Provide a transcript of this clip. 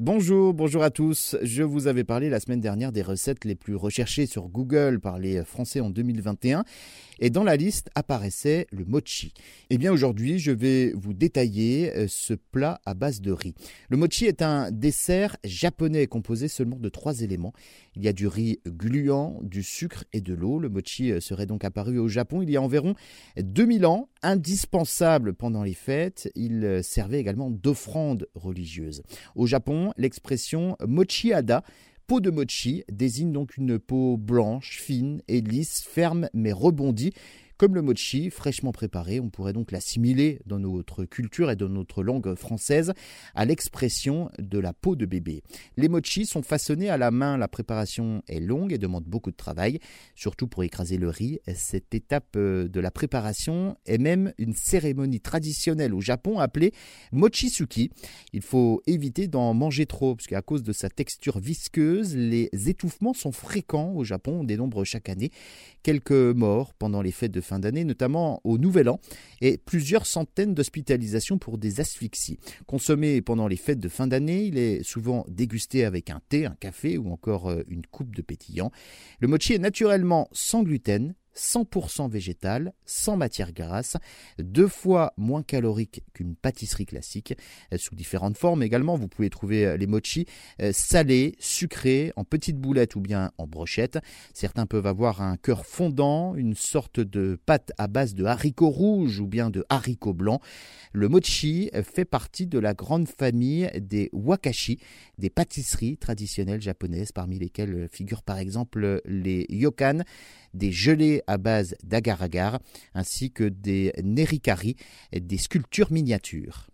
Bonjour, bonjour à tous. Je vous avais parlé la semaine dernière des recettes les plus recherchées sur Google par les Français en 2021 et dans la liste apparaissait le mochi. Eh bien aujourd'hui, je vais vous détailler euh, ce plat à base de riz. Le mochi est un dessert japonais composé seulement de trois éléments. Il y a du riz gluant, du sucre et de l'eau. Le mochi euh, serait donc apparu au Japon il y a environ 2000 ans, indispensable pendant les fêtes. Il euh, servait également d'offrande religieuse. Au Japon, l'expression mochiada, peau de mochi, désigne donc une peau blanche, fine et lisse, ferme mais rebondie comme le mochi, fraîchement préparé, on pourrait donc l'assimiler dans notre culture et dans notre langue française à l'expression de la peau de bébé. Les mochis sont façonnés à la main, la préparation est longue et demande beaucoup de travail, surtout pour écraser le riz. Cette étape euh, de la préparation est même une cérémonie traditionnelle au Japon appelée mochisuki. Il faut éviter d'en manger trop, parce qu'à cause de sa texture visqueuse, les étouffements sont fréquents au Japon. On dénombre chaque année quelques morts pendant les fêtes de fin d'année, notamment au Nouvel An, et plusieurs centaines d'hospitalisations pour des asphyxies. Consommé pendant les fêtes de fin d'année, il est souvent dégusté avec un thé, un café ou encore euh, une coupe de pétillant. Le mochi est naturellement sans gluten, 100% végétal, sans matière grasse, deux fois moins calorique qu'une pâtisserie classique, euh, sous différentes formes également. Vous pouvez trouver euh, les mochis euh, salés, sucrés, en petites boulettes ou bien en brochettes. Certains peuvent avoir un cœur fondant, une sorte de pâte à base de haricots rouges ou bien de haricots blancs. Le mochi fait partie de la grande famille des wakashi, des pâtisseries traditionnelles japonaises, parmi lesquelles figurent par exemple les yokan, des gelées à base d'agar-agar, ainsi que des nerikari, des sculptures miniatures.